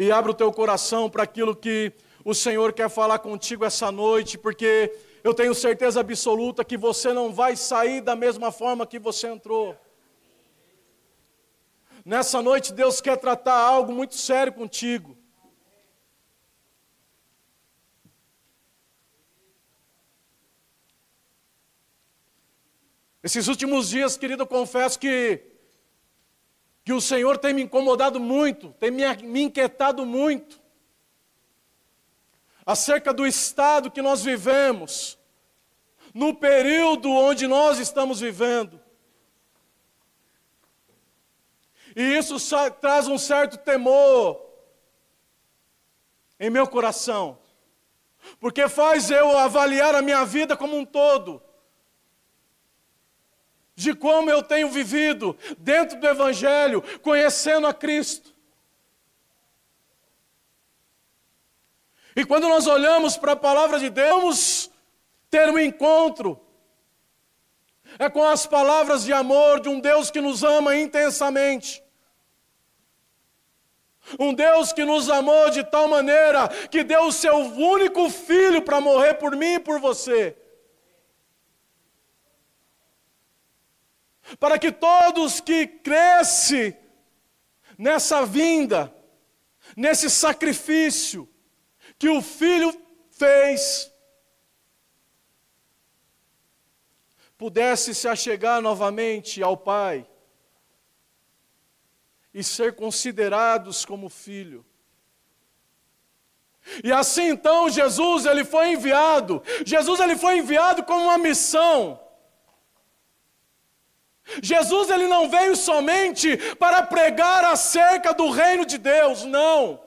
e abra o teu coração para aquilo que o Senhor quer falar contigo essa noite, porque eu tenho certeza absoluta que você não vai sair da mesma forma que você entrou. Nessa noite, Deus quer tratar algo muito sério contigo. Esses últimos dias, querido, eu confesso que, que o Senhor tem me incomodado muito, tem me, inquietado muito, acerca do estado que nós vivemos, no período onde nós estamos vivendo. E isso traz um certo temor em meu coração, porque faz eu avaliar a minha vida como um todo de como eu tenho vivido dentro do Evangelho, conhecendo a Cristo. E quando nós olhamos para a palavra de Deus, ter um encontro. É com as palavras de amor de um Deus que nos ama intensamente. Um Deus que nos amou de tal maneira que deu o seu único filho para morrer por mim e por você. Para que todos que cresce nessa vinda, nesse sacrifício que o Filho fez, pudesse se achegar novamente ao Pai e ser considerados como filho. E assim então Jesus ele foi enviado. Jesus ele foi enviado com uma missão. Jesus ele não veio somente para pregar acerca do reino de Deus, não.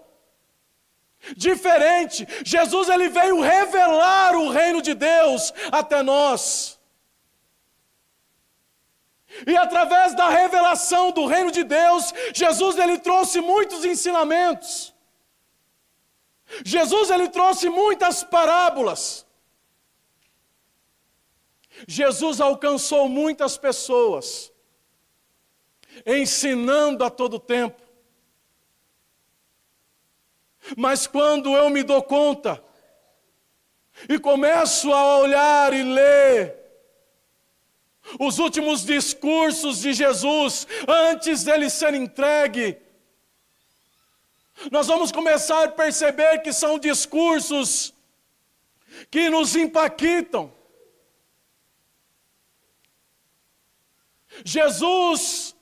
Diferente, Jesus ele veio revelar o reino de Deus até nós. E através da revelação do reino de Deus, Jesus ele trouxe muitos ensinamentos. Jesus ele trouxe muitas parábolas. Jesus alcançou muitas pessoas, ensinando a todo tempo. Mas quando eu me dou conta e começo a olhar e ler os últimos discursos de Jesus antes dele ser entregue, nós vamos começar a perceber que são discursos que nos impactam Jesus,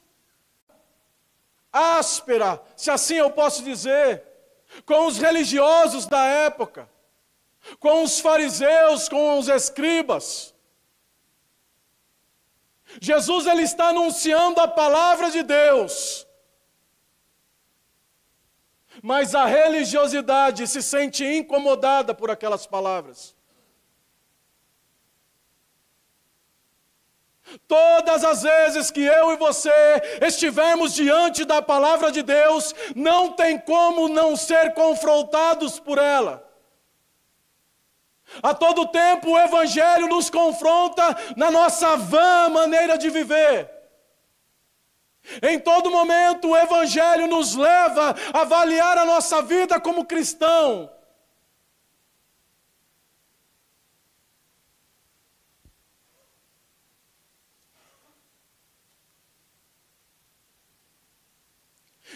áspera, se assim eu posso dizer, com os religiosos da época, com os fariseus, com os escribas. Jesus ele está anunciando a palavra de Deus. Mas a religiosidade se sente incomodada por aquelas palavras. Todas as vezes que eu e você estivermos diante da palavra de Deus, não tem como não ser confrontados por ela. A todo tempo o Evangelho nos confronta na nossa vã maneira de viver. Em todo momento o Evangelho nos leva a avaliar a nossa vida como cristão.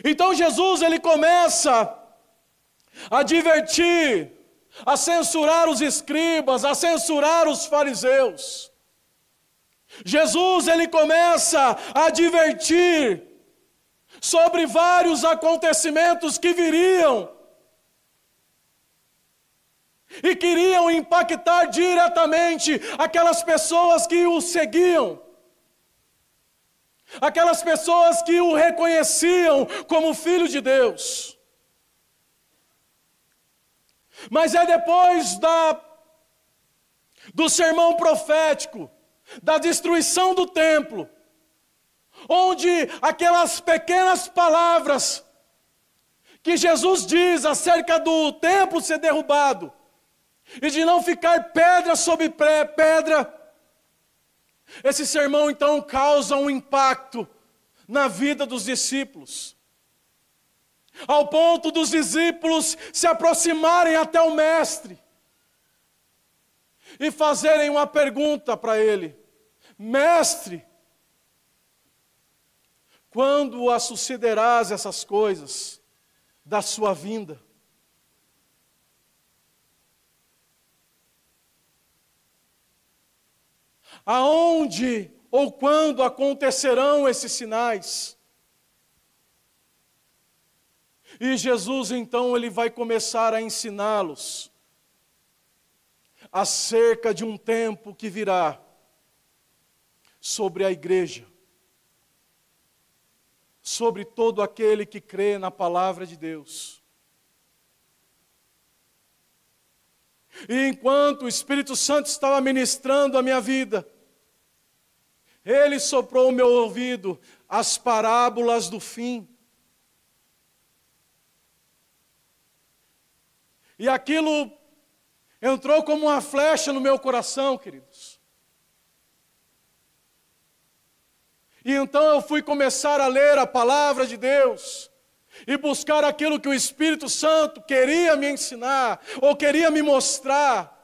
Então Jesus ele começa a divertir, a censurar os escribas, a censurar os fariseus. Jesus ele começa a advertir sobre vários acontecimentos que viriam e queriam impactar diretamente aquelas pessoas que o seguiam aquelas pessoas que o reconheciam como filho de Deus. Mas é depois da do sermão profético, da destruição do templo, onde aquelas pequenas palavras que Jesus diz acerca do templo ser derrubado e de não ficar pedra sobre pedra, esse sermão então causa um impacto na vida dos discípulos. ao ponto dos discípulos se aproximarem até o Mestre e fazerem uma pergunta para ele: Mestre, quando sucederás essas coisas da sua vinda? Aonde ou quando acontecerão esses sinais? E Jesus então ele vai começar a ensiná-los acerca de um tempo que virá sobre a igreja, sobre todo aquele que crê na palavra de Deus. E enquanto o Espírito Santo estava ministrando a minha vida, ele soprou o meu ouvido as parábolas do fim. E aquilo entrou como uma flecha no meu coração, queridos. E então eu fui começar a ler a palavra de Deus e buscar aquilo que o Espírito Santo queria me ensinar ou queria me mostrar.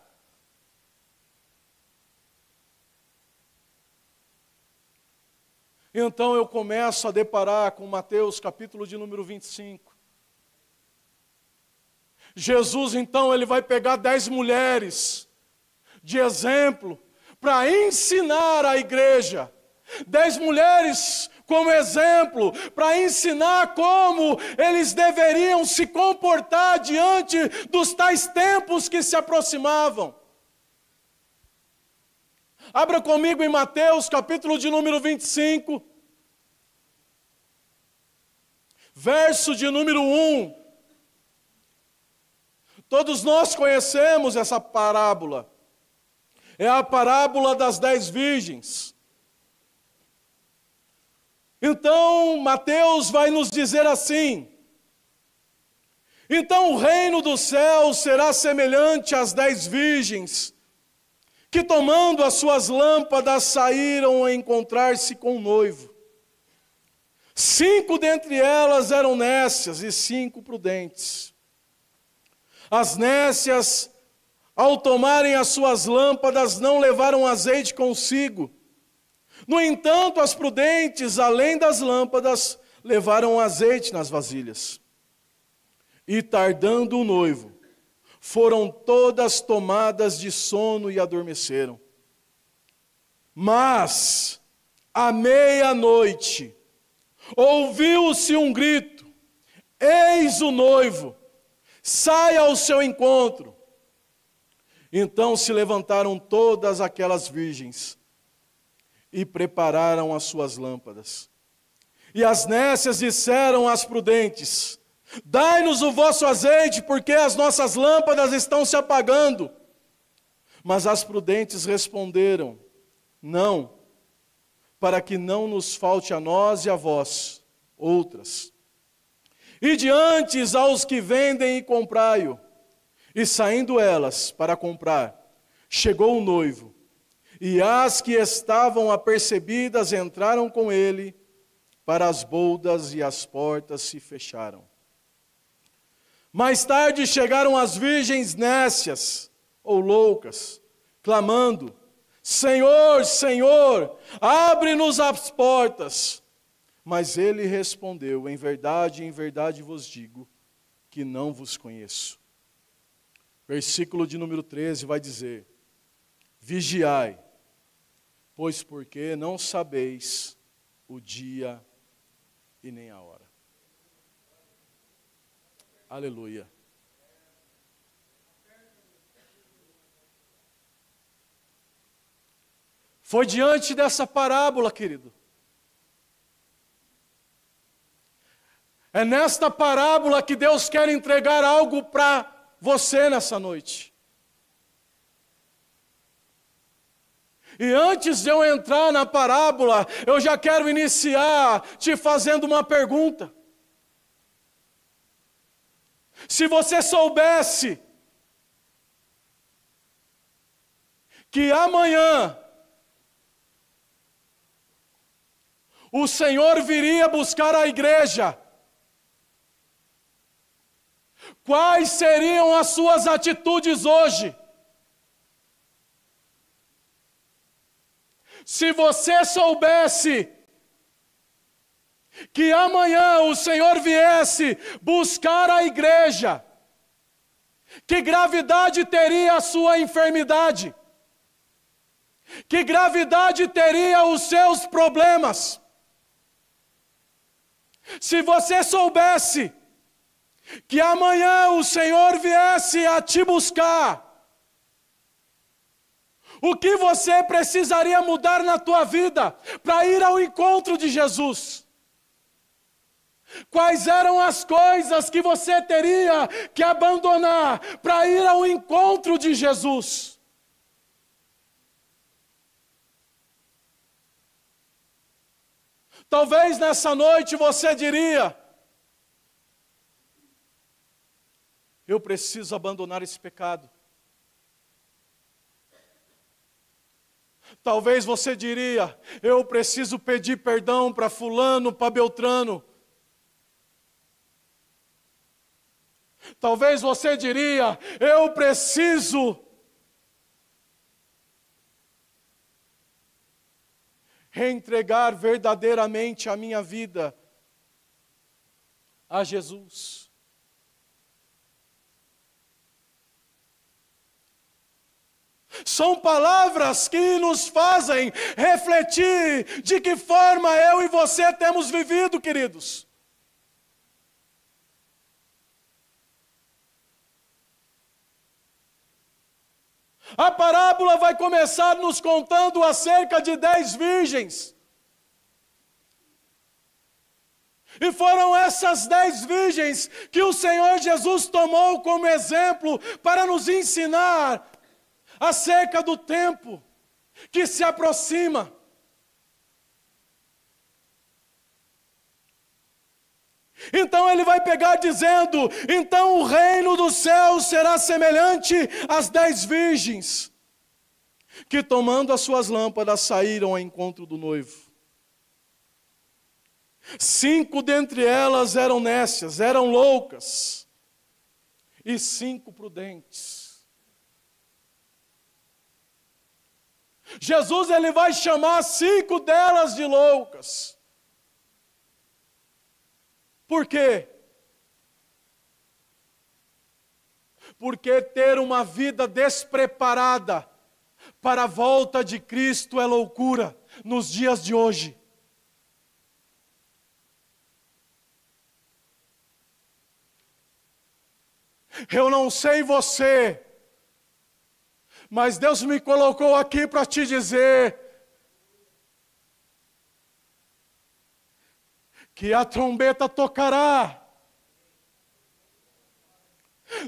Então eu começo a deparar com Mateus capítulo de número 25. Jesus então ele vai pegar dez mulheres de exemplo para ensinar a igreja. Dez mulheres como exemplo para ensinar como eles deveriam se comportar diante dos tais tempos que se aproximavam. Abra comigo em Mateus, capítulo de número 25, verso de número 1. Todos nós conhecemos essa parábola. É a parábola das dez virgens. Então, Mateus vai nos dizer assim: Então o reino dos céus será semelhante às dez virgens, que tomando as suas lâmpadas saíram a encontrar-se com o noivo. Cinco dentre elas eram nécias e cinco prudentes. As nécias, ao tomarem as suas lâmpadas, não levaram azeite consigo. No entanto, as prudentes, além das lâmpadas, levaram azeite nas vasilhas. E tardando o noivo, foram todas tomadas de sono e adormeceram. Mas, à meia-noite, ouviu-se um grito: Eis o noivo, saia ao seu encontro. Então se levantaram todas aquelas virgens e prepararam as suas lâmpadas. E as nécias disseram às prudentes: Dai-nos o vosso azeite, porque as nossas lâmpadas estão se apagando. Mas as prudentes responderam: Não, para que não nos falte a nós e a vós outras. E diante aos que vendem e comprai-o. E saindo elas para comprar, chegou o noivo. E as que estavam apercebidas entraram com ele para as boldas e as portas se fecharam. Mais tarde chegaram as virgens nécias ou loucas, clamando: Senhor, Senhor, abre-nos as portas. Mas ele respondeu: Em verdade, em verdade vos digo que não vos conheço. Versículo de número 13 vai dizer: Vigiai, pois porque não sabeis o dia e nem a hora. Aleluia. Foi diante dessa parábola, querido, É nesta parábola que Deus quer entregar algo para você nessa noite. E antes de eu entrar na parábola, eu já quero iniciar te fazendo uma pergunta. Se você soubesse que amanhã o Senhor viria buscar a igreja, Quais seriam as suas atitudes hoje? Se você soubesse que amanhã o Senhor viesse buscar a igreja, que gravidade teria a sua enfermidade? Que gravidade teria os seus problemas? Se você soubesse que amanhã o Senhor viesse a te buscar, o que você precisaria mudar na tua vida para ir ao encontro de Jesus? Quais eram as coisas que você teria que abandonar para ir ao encontro de Jesus? Talvez nessa noite você diria: Eu preciso abandonar esse pecado. Talvez você diria: Eu preciso pedir perdão para Fulano, para Beltrano. Talvez você diria: Eu preciso reentregar verdadeiramente a minha vida a Jesus. São palavras que nos fazem refletir de que forma eu e você temos vivido, queridos. A parábola vai começar nos contando acerca de dez virgens. E foram essas dez virgens que o Senhor Jesus tomou como exemplo para nos ensinar acerca do tempo que se aproxima. Então ele vai pegar dizendo: então o reino dos céus será semelhante às dez virgens, que tomando as suas lâmpadas saíram ao encontro do noivo. Cinco dentre elas eram nécias, eram loucas, e cinco prudentes. Jesus ele vai chamar cinco delas de loucas. Por quê? Porque ter uma vida despreparada para a volta de Cristo é loucura nos dias de hoje. Eu não sei você, mas Deus me colocou aqui para te dizer que a trombeta tocará.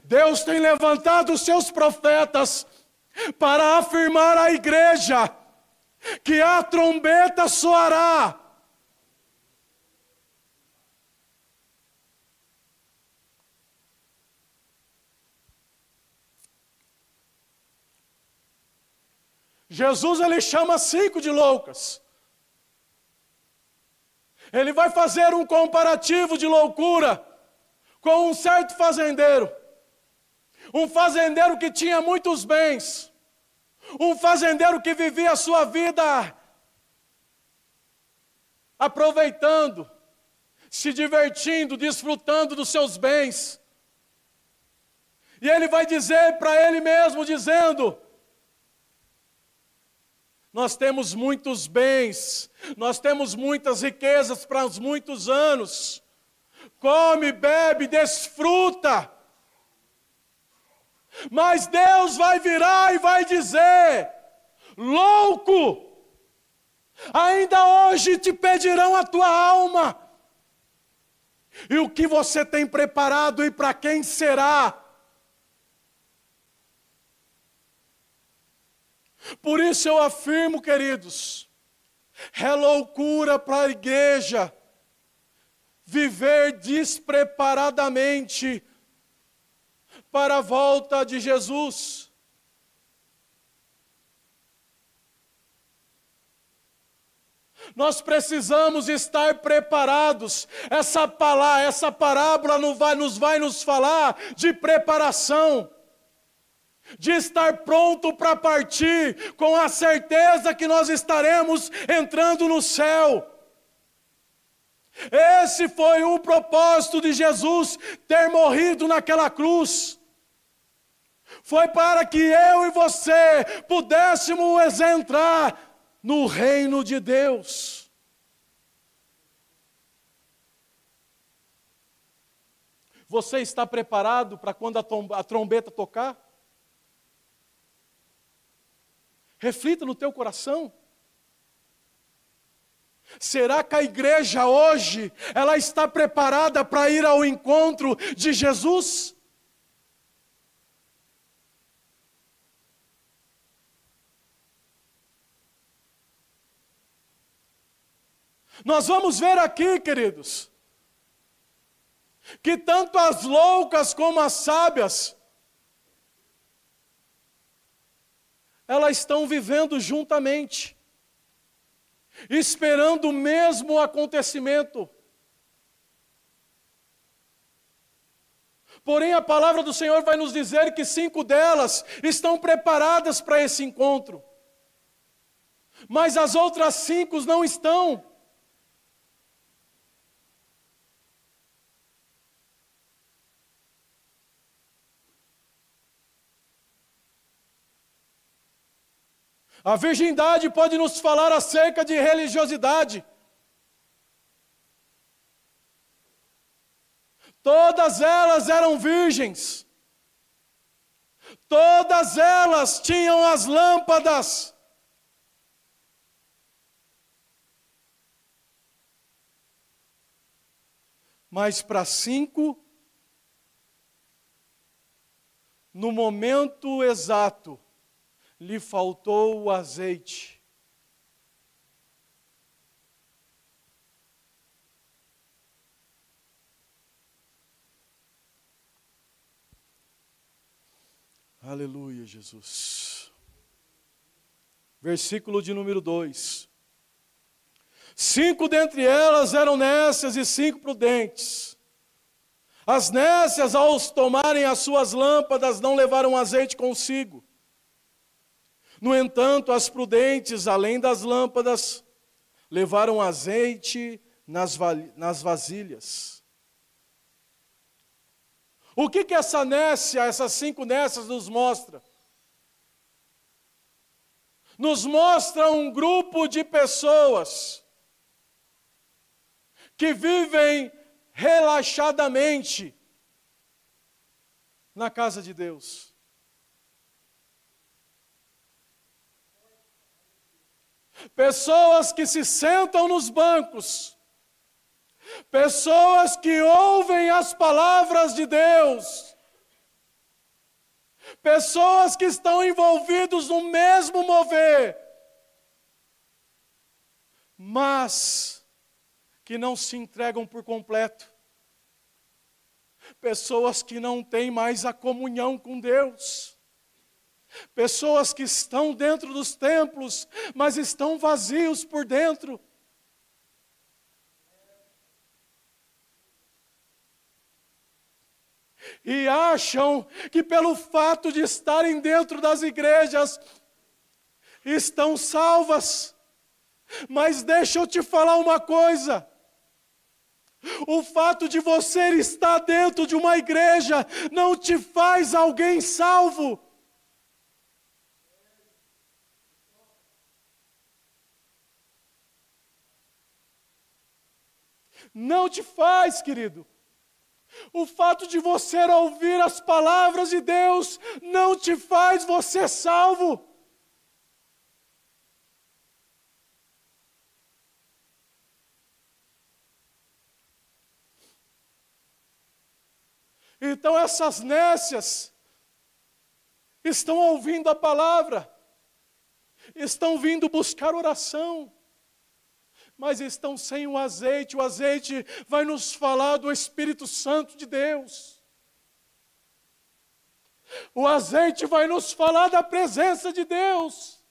Deus tem levantado os seus profetas para afirmar à igreja que a trombeta soará. Jesus ele chama cinco de loucas. Ele vai fazer um comparativo de loucura com um certo fazendeiro. Um fazendeiro que tinha muitos bens. Um fazendeiro que vivia a sua vida aproveitando, se divertindo, desfrutando dos seus bens. E ele vai dizer para ele mesmo, dizendo: nós temos muitos bens, nós temos muitas riquezas para os muitos anos. Come, bebe, desfruta. Mas Deus vai virar e vai dizer: louco, ainda hoje te pedirão a tua alma. E o que você tem preparado e para quem será? Por isso eu afirmo, queridos, é loucura para a igreja viver despreparadamente para a volta de Jesus. Nós precisamos estar preparados. Essa palavra, essa parábola vai, nos vai nos falar de preparação, de estar pronto para partir, com a certeza que nós estaremos entrando no céu. Esse foi o propósito de Jesus ter morrido naquela cruz. Foi para que eu e você pudéssemos entrar no reino de Deus. Você está preparado para quando a trombeta tocar? Reflita no teu coração. Será que a igreja hoje ela está preparada para ir ao encontro de Jesus? Nós vamos ver aqui, queridos, que tanto as loucas como as sábias, elas estão vivendo juntamente, esperando o mesmo acontecimento. Porém, a palavra do Senhor vai nos dizer que cinco delas estão preparadas para esse encontro, mas as outras cinco não estão. A virgindade pode nos falar acerca de religiosidade. Todas elas eram virgens. Todas elas tinham as lâmpadas. Mas para cinco, no momento exato, lhe faltou o azeite. Aleluia, Jesus. Versículo de número 2. Cinco dentre elas eram nécias e cinco prudentes. As nécias, ao tomarem as suas lâmpadas, não levaram azeite consigo. No entanto, as prudentes, além das lâmpadas, levaram azeite nas, nas vasilhas. O que, que essa nécia, essas cinco nécias nos mostra? Nos mostra um grupo de pessoas que vivem relaxadamente na casa de Deus. Pessoas que se sentam nos bancos, pessoas que ouvem as palavras de Deus, pessoas que estão envolvidos no mesmo mover, mas que não se entregam por completo, pessoas que não têm mais a comunhão com Deus Pessoas que estão dentro dos templos, mas estão vazios por dentro. E acham que pelo fato de estarem dentro das igrejas, estão salvas. Mas deixa eu te falar uma coisa. O fato de você estar dentro de uma igreja não te faz alguém salvo. Não te faz, querido. O fato de você ouvir as palavras de Deus não te faz você salvo. Então essas nécias estão ouvindo a palavra, estão vindo buscar oração mas estão sem o azeite. O azeite vai nos falar do Espírito Santo de Deus. O azeite vai nos falar da presença de Deus.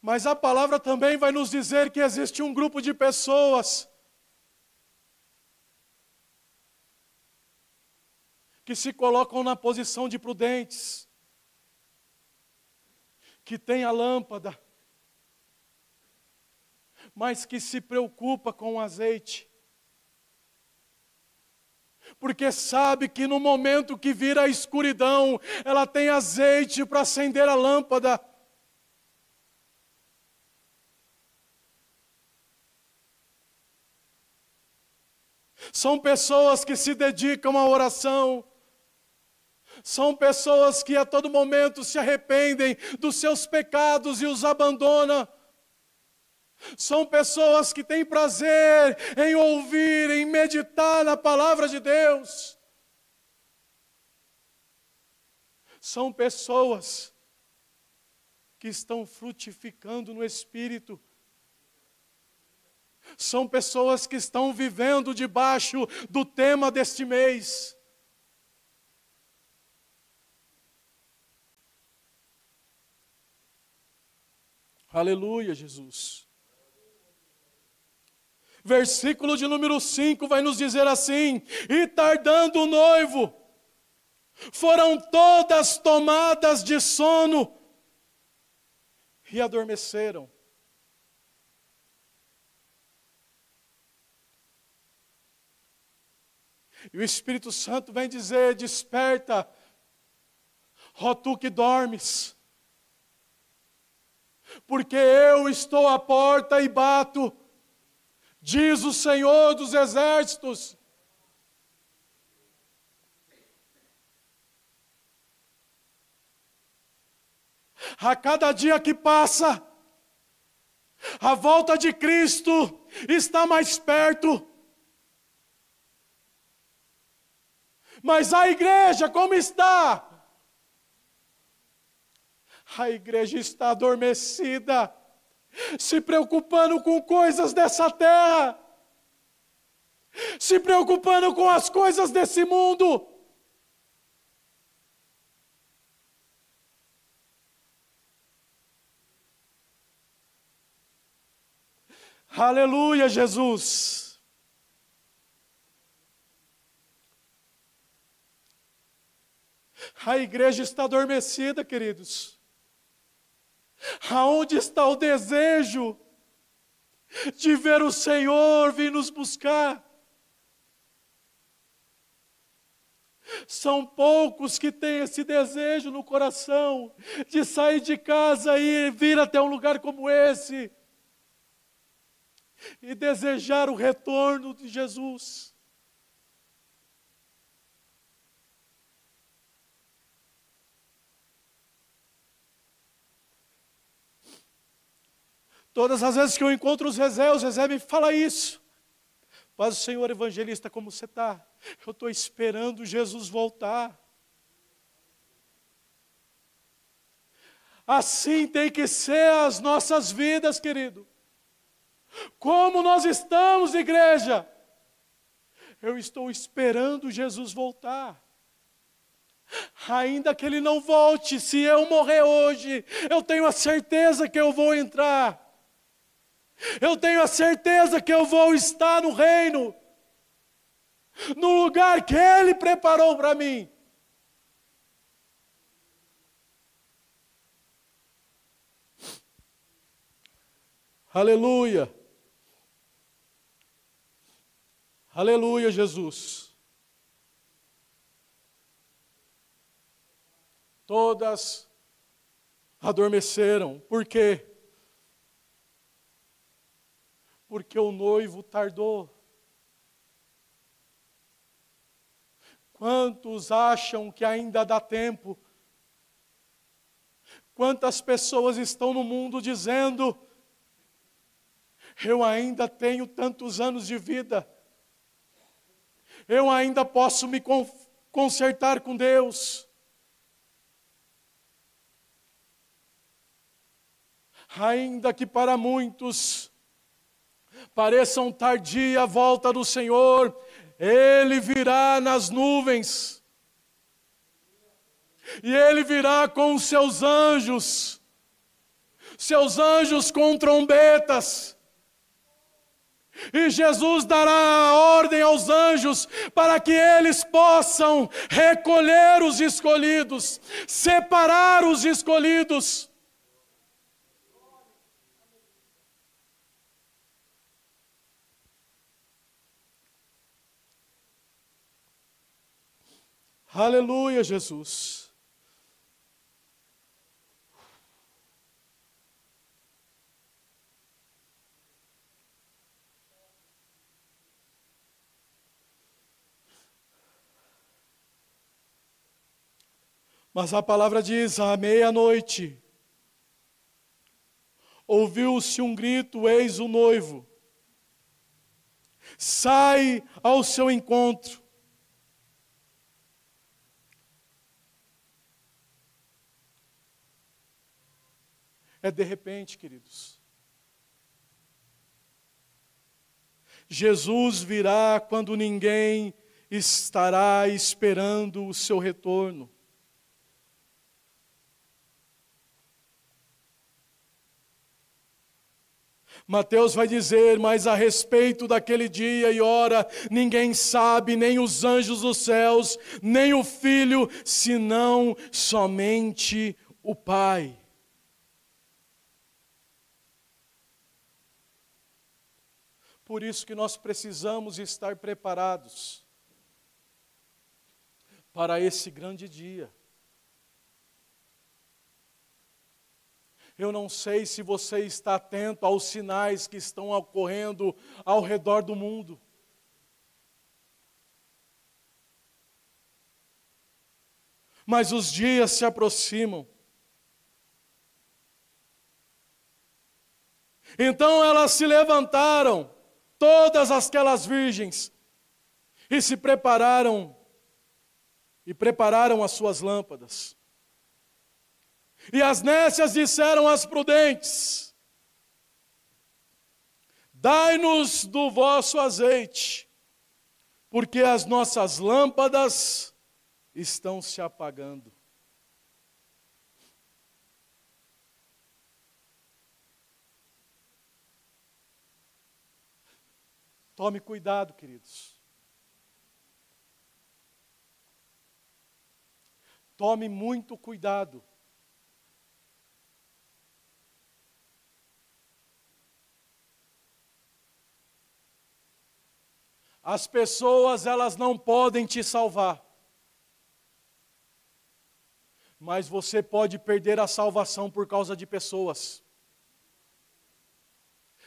Mas a palavra também vai nos dizer que existe um grupo de pessoas que se colocam na posição de prudentes, que tem a lâmpada, mas que se preocupa com o azeite. Porque sabe que no momento que vira a escuridão, ela tem azeite para acender a lâmpada. São pessoas que se dedicam à oração, são pessoas que a todo momento se arrependem dos seus pecados e os abandonam. São pessoas que têm prazer em ouvir, em meditar na palavra de Deus. São pessoas que estão frutificando no Espírito. São pessoas que estão vivendo debaixo do tema deste mês. Aleluia, Jesus. Versículo de número 5 vai nos dizer assim: E tardando o noivo, foram todas tomadas de sono e adormeceram. E o Espírito Santo vem dizer: Desperta, ó tu que dormes porque eu estou à porta e bato, diz o Senhor dos exércitos. A cada dia que passa, a volta de Cristo está mais perto. Mas a igreja, como está? A igreja está adormecida, se preocupando com coisas dessa terra, se preocupando com as coisas desse mundo. Aleluia, Jesus. A igreja está adormecida, queridos. Aonde está o desejo de ver o Senhor vir nos buscar? São poucos que têm esse desejo no coração de sair de casa e vir até um lugar como esse e desejar o retorno de Jesus. Todas as vezes que eu encontro os Zezé, o Zezé me fala isso. Mas o Senhor evangelista, como você está? Eu estou esperando Jesus voltar. Assim tem que ser as nossas vidas, querido. Como nós estamos, igreja? Eu estou esperando Jesus voltar. Ainda que ele não volte, se eu morrer hoje, eu tenho a certeza que eu vou entrar eu tenho a certeza que eu vou estar no reino, no lugar que Ele preparou para mim. Aleluia. Aleluia, Jesus. Todas adormeceram, por quê? Porque o noivo tardou. Quantos acham que ainda dá tempo? Quantas pessoas estão no mundo dizendo: eu ainda tenho tantos anos de vida, eu ainda posso me consertar com Deus. Ainda que para muitos pareçam tardia a volta do Senhor, Ele virá nas nuvens, e Ele virá com seus anjos, seus anjos com trombetas. E Jesus dará a ordem aos anjos para que eles possam recolher os escolhidos, separar os escolhidos. Aleluia, Jesus. Mas a palavra diz: à meia-noite, ouviu-se um grito: Eis o noivo. Sai ao seu encontro. É de repente, queridos. Jesus virá quando ninguém estará esperando o seu retorno. Mateus vai dizer, mas a respeito daquele dia e hora, ninguém sabe, nem os anjos dos céus, nem o filho, senão somente o Pai. Por isso que nós precisamos estar preparados para esse grande dia. Eu não sei se você está atento aos sinais que estão ocorrendo ao redor do mundo. Mas os dias se aproximam. Então elas se levantaram todas aquelas virgens e se prepararam e prepararam as suas lâmpadas. E as nécias disseram às prudentes: Dai-nos do vosso azeite, porque as nossas lâmpadas estão se apagando. Tome cuidado, queridos. Tome muito cuidado. As pessoas, elas não podem te salvar. Mas você pode perder a salvação por causa de pessoas.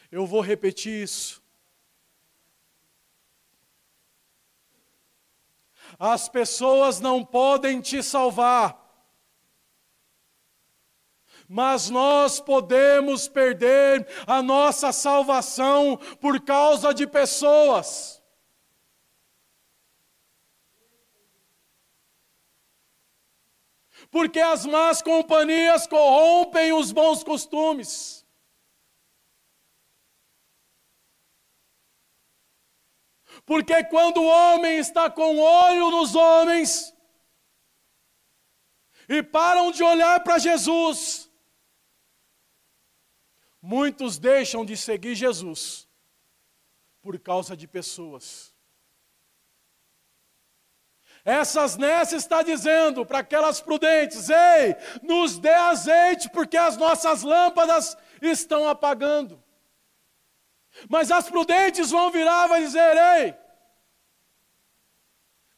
Eu vou repetir isso. As pessoas não podem te salvar, mas nós podemos perder a nossa salvação por causa de pessoas. Porque as más companhias corrompem os bons costumes. Porque quando o homem está com olho nos homens e param de olhar para Jesus, muitos deixam de seguir Jesus por causa de pessoas. Essas Nessa está dizendo para aquelas prudentes: ei, nos dê azeite, porque as nossas lâmpadas estão apagando. Mas as prudentes vão virar e vão dizer: Ei,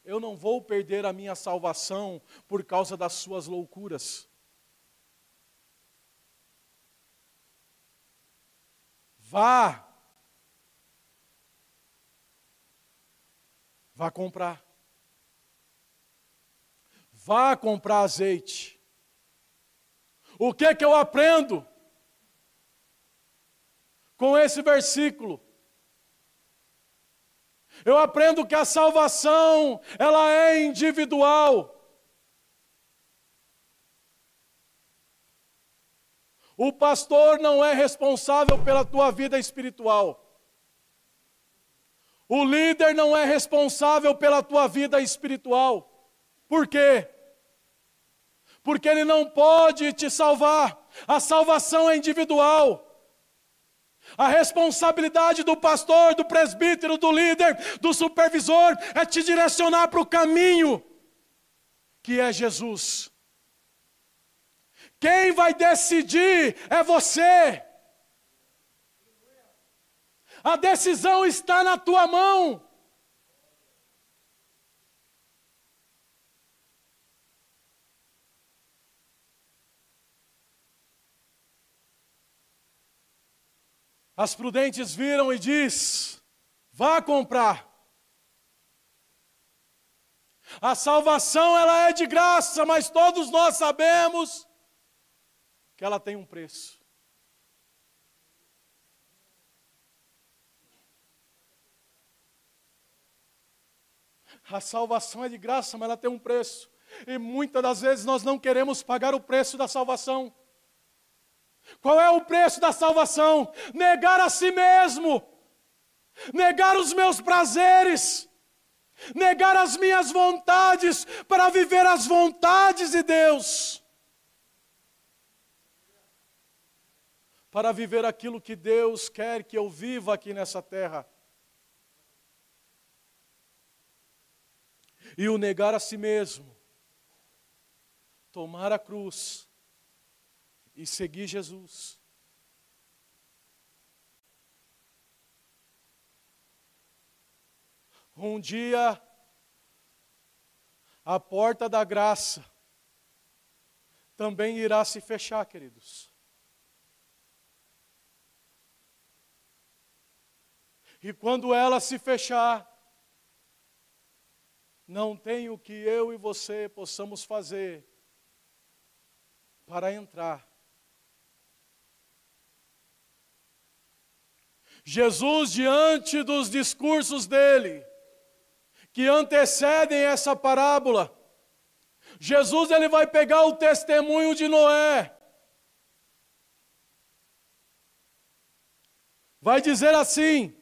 eu não vou perder a minha salvação por causa das suas loucuras. Vá. Vá comprar. Vá comprar azeite. O que que eu aprendo? Com esse versículo. Eu aprendo que a salvação, ela é individual. O pastor não é responsável pela tua vida espiritual. O líder não é responsável pela tua vida espiritual. Por quê? Porque ele não pode te salvar A salvação é individual. A responsabilidade do pastor, do presbítero, do líder, do supervisor é te direcionar para o caminho que é Jesus. Quem vai decidir é você. A decisão está na tua mão. As prudentes viram e diz: vá comprar. A salvação ela é de graça, mas todos nós sabemos que ela tem um preço. A salvação é de graça, mas ela tem um preço. E muitas das vezes nós não queremos pagar o preço da salvação. Qual é o preço da salvação? Negar a si mesmo, negar os meus prazeres, negar as minhas vontades para viver as vontades de Deus. Para viver aquilo que Deus quer que eu viva aqui nessa terra. E o negar a si mesmo, tomar a cruz, e seguir Jesus. Um dia, a porta da graça também irá se fechar, queridos. E quando ela se fechar, não tem o que eu e você possamos fazer para entrar Jesus, diante dos discursos dele, que antecedem essa parábola, Jesus ele vai pegar o testemunho de Noé. Vai dizer assim,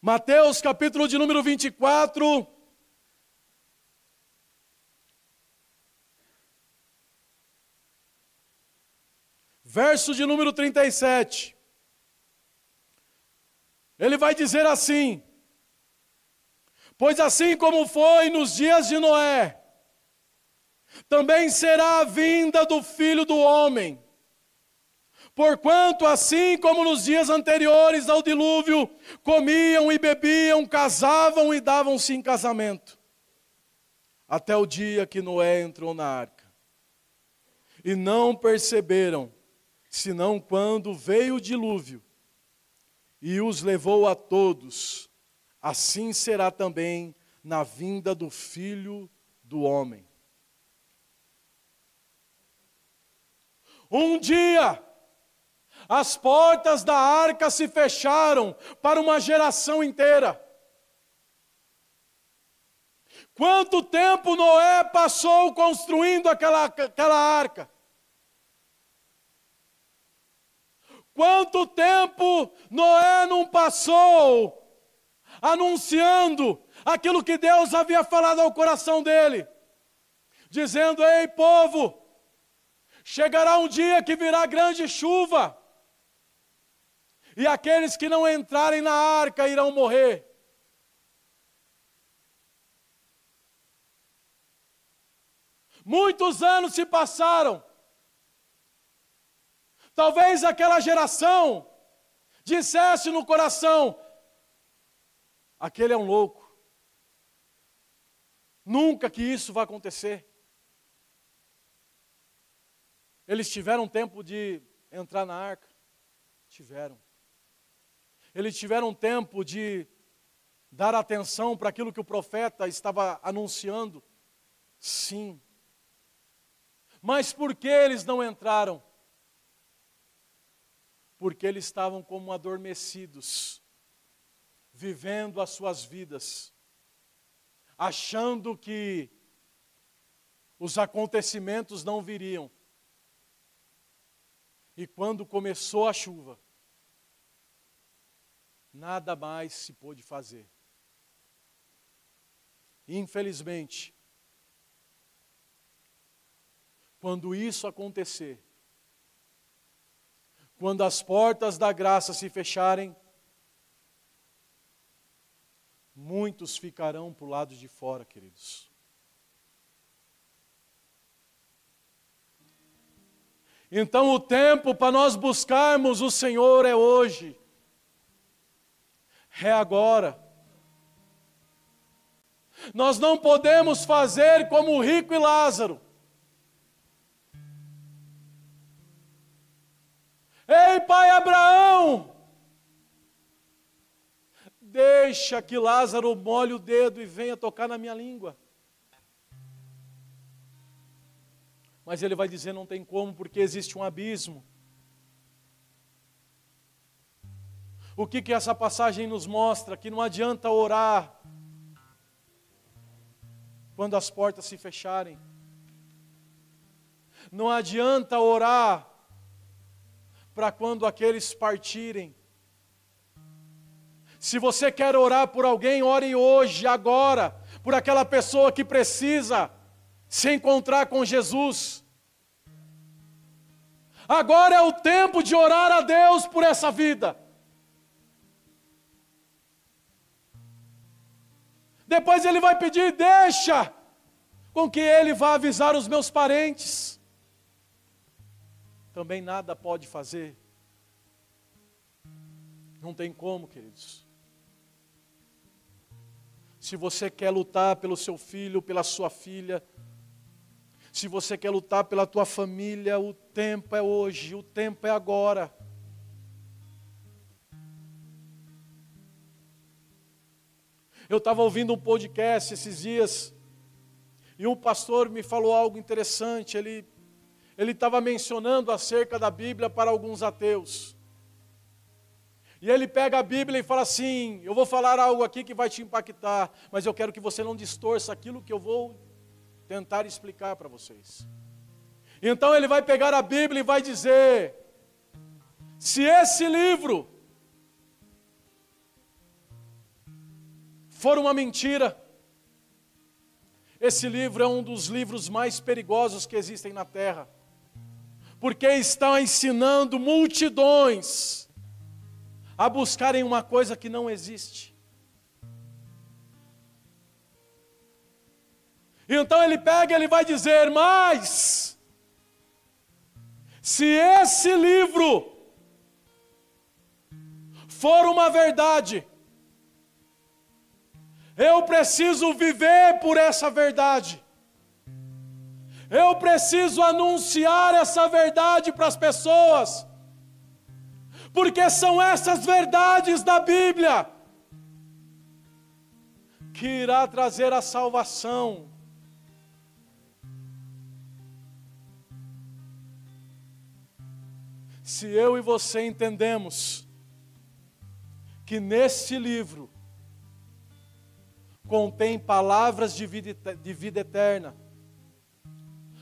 Mateus capítulo de número 24, verso de número 37. Ele vai dizer assim: Pois assim como foi nos dias de Noé, também será a vinda do filho do homem. Porquanto, assim como nos dias anteriores ao dilúvio, comiam e bebiam, casavam e davam-se em casamento, até o dia que Noé entrou na arca. E não perceberam senão quando veio o dilúvio e os levou a todos, assim será também na vinda do filho do homem. Um dia, as portas da arca se fecharam para uma geração inteira. Quanto tempo Noé passou construindo aquela, aquela arca? Quanto tempo Noé não passou anunciando aquilo que Deus havia falado ao coração dele, dizendo: Ei, povo, chegará um dia que virá grande chuva, e aqueles que não entrarem na arca irão morrer. Muitos anos se passaram, Talvez aquela geração dissesse no coração: aquele é um louco. Nunca que isso vai acontecer. Eles tiveram tempo de entrar na arca? Tiveram. Eles tiveram tempo de dar atenção para aquilo que o profeta estava anunciando? Sim. Mas por que eles não entraram? Porque eles estavam como adormecidos, vivendo as suas vidas, achando que os acontecimentos não viriam. E quando começou a chuva, nada mais se pôde fazer. Infelizmente, Quando isso acontecer, quando as portas da graça se fecharem, muitos ficarão para o lado de fora, queridos. Então o tempo para nós buscarmos o Senhor é hoje, é agora. Nós não podemos fazer como o rico e Lázaro. Ei, pai Abraão, deixa que Lázaro molhe o dedo e venha tocar na minha língua. Mas ele vai dizer: não tem como, porque existe um abismo. O que, que essa passagem nos mostra? Que não adianta orar quando as portas se fecharem. Não adianta orar para quando aqueles partirem. Se você quer orar por alguém, ore hoje, agora, por aquela pessoa que precisa se encontrar com Jesus. Agora é o tempo de orar a Deus por essa vida. Depois ele vai pedir, deixa com que ele vá avisar os meus parentes. Também nada pode fazer. Não tem como, queridos. Se você quer lutar pelo seu filho, pela sua filha, se você quer lutar pela tua família, o tempo é hoje, o tempo é agora. Eu estava ouvindo um podcast esses dias e um pastor me falou algo interessante. Ele ele estava mencionando acerca da Bíblia para alguns ateus. E ele pega a Bíblia e fala assim: Eu vou falar algo aqui que vai te impactar, mas eu quero que você não distorça aquilo que eu vou tentar explicar para vocês. Então ele vai pegar a Bíblia e vai dizer: se esse livro for uma mentira, esse livro é um dos livros mais perigosos que existem na terra, porque está ensinando multidões a buscarem uma coisa que não existe. Então ele pega e ele vai dizer: Mas, se esse livro for uma verdade, eu preciso viver por essa verdade. Eu preciso anunciar essa verdade para as pessoas. Porque são essas verdades da Bíblia que irá trazer a salvação Se eu e você entendemos que nesse livro contém palavras de vida, de vida eterna,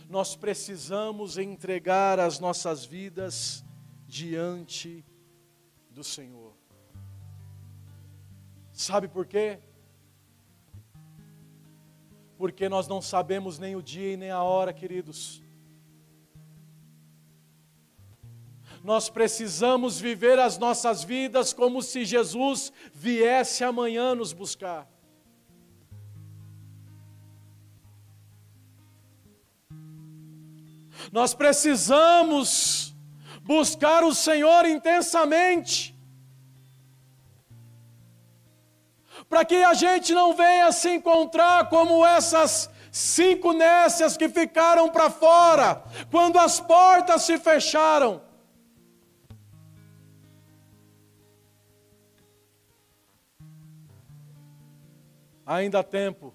nós precisamos entregar as nossas vidas diante do Senhor. Sabe por quê? Porque nós não sabemos nem o dia e nem a hora, queridos. Nós precisamos viver as nossas vidas como se Jesus viesse amanhã nos buscar. Nós precisamos buscar o Senhor intensamente, para que a gente não venha se encontrar como essas cinco nécias que ficaram para fora, quando as portas se fecharam. Ainda há tempo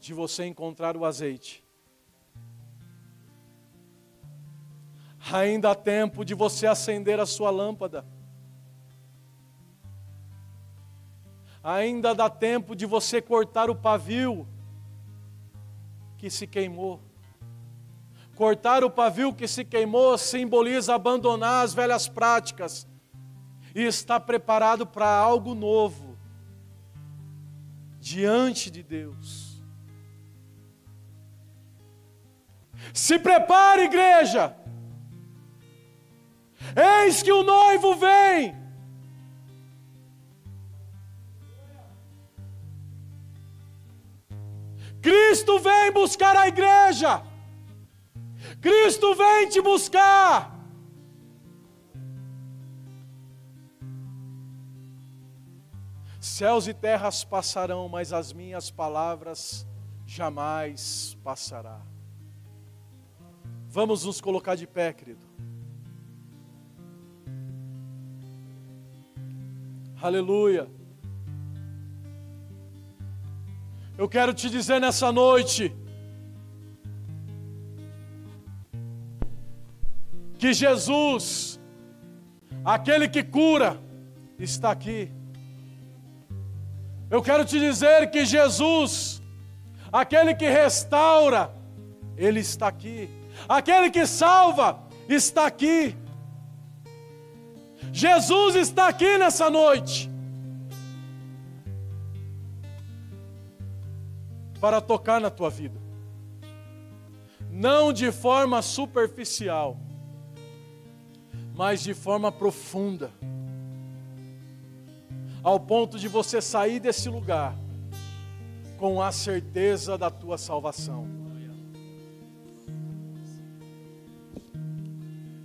de você encontrar o azeite. Ainda há tempo de você acender a sua lâmpada. Ainda dá tempo de você cortar o pavio que se queimou. Cortar o pavio que se queimou simboliza abandonar as velhas práticas e estar preparado para algo novo diante de Deus. Se prepare, igreja. Eis que o noivo vem. Cristo vem buscar a igreja. Cristo vem te buscar. Céus e terras passarão, mas as minhas palavras jamais passará. Vamos nos colocar de pé, querido. Aleluia. Eu quero te dizer nessa noite que Jesus, aquele que cura, está aqui. Eu quero te dizer que Jesus, aquele que restaura, Ele está aqui. Aquele que salva, está aqui. Jesus está aqui nessa noite. Para tocar na tua vida. Não de forma superficial, mas de forma profunda ao ponto de você sair desse lugar com a certeza da tua salvação.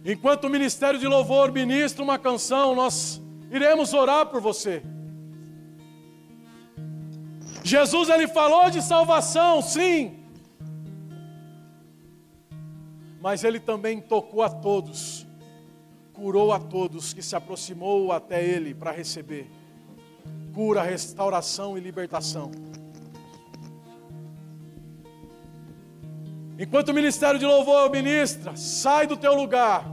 Enquanto o ministério de louvor ministra uma canção, nós iremos orar por você. Jesus ele falou de salvação, sim. Mas ele também tocou a todos, curou a todos que se aproximou até ele para receber cura, restauração e libertação. Enquanto o ministério de louvor ministra, sai do teu lugar